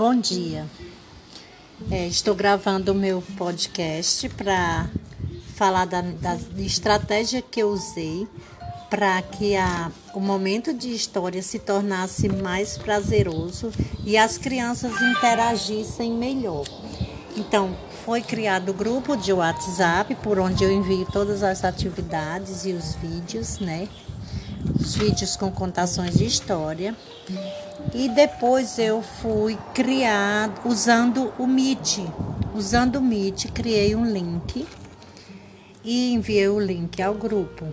Bom dia. É, estou gravando o meu podcast para falar da, da estratégia que eu usei para que a, o momento de história se tornasse mais prazeroso e as crianças interagissem melhor. Então, foi criado o grupo de WhatsApp por onde eu envio todas as atividades e os vídeos, né? Os vídeos com contações de história. E depois eu fui criar usando o Meet. Usando o Meet, criei um link e enviei o link ao grupo.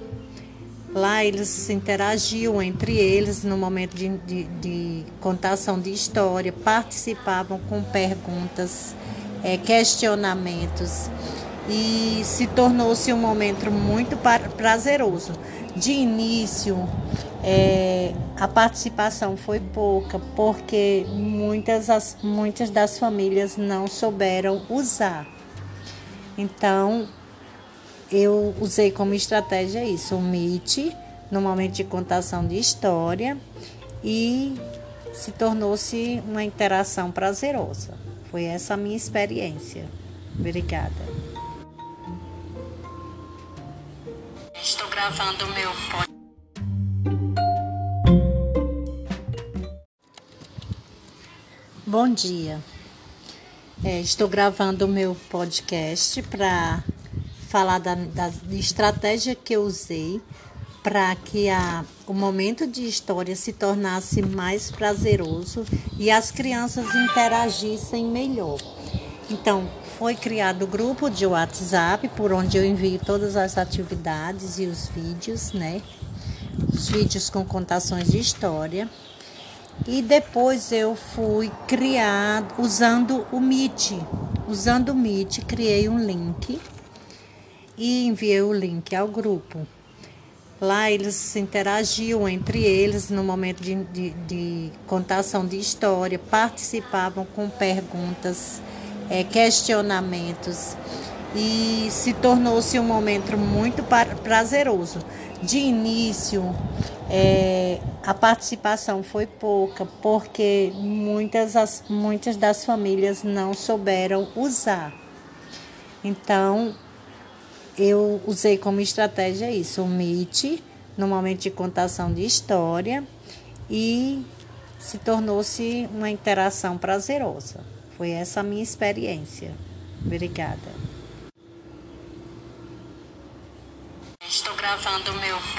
Lá eles interagiam entre eles no momento de, de, de contação de história, participavam com perguntas, é, questionamentos e se tornou-se um momento muito prazeroso. De início, é, a participação foi pouca, porque muitas, as, muitas das famílias não souberam usar. Então, eu usei como estratégia isso, o Meet, no momento de contação de história, e se tornou-se uma interação prazerosa. Foi essa a minha experiência. Obrigada. Gravando meu podcast. Bom dia. É, estou gravando o meu podcast para falar da, da estratégia que eu usei para que a, o momento de história se tornasse mais prazeroso e as crianças interagissem melhor. Então, foi criado o grupo de WhatsApp por onde eu envio todas as atividades e os vídeos, né? Os vídeos com contações de história. E depois eu fui criar usando o Meet. Usando o Meet, criei um link e enviei o link ao grupo. Lá eles interagiam entre eles no momento de, de, de contação de história, participavam com perguntas é, questionamentos e se tornou-se um momento muito prazeroso. De início, é, a participação foi pouca, porque muitas, as, muitas das famílias não souberam usar. Então, eu usei como estratégia isso, o Meet, no momento de contação de história, e se tornou-se uma interação prazerosa. Foi essa a minha experiência. Obrigada. Estou gravando meu podcast.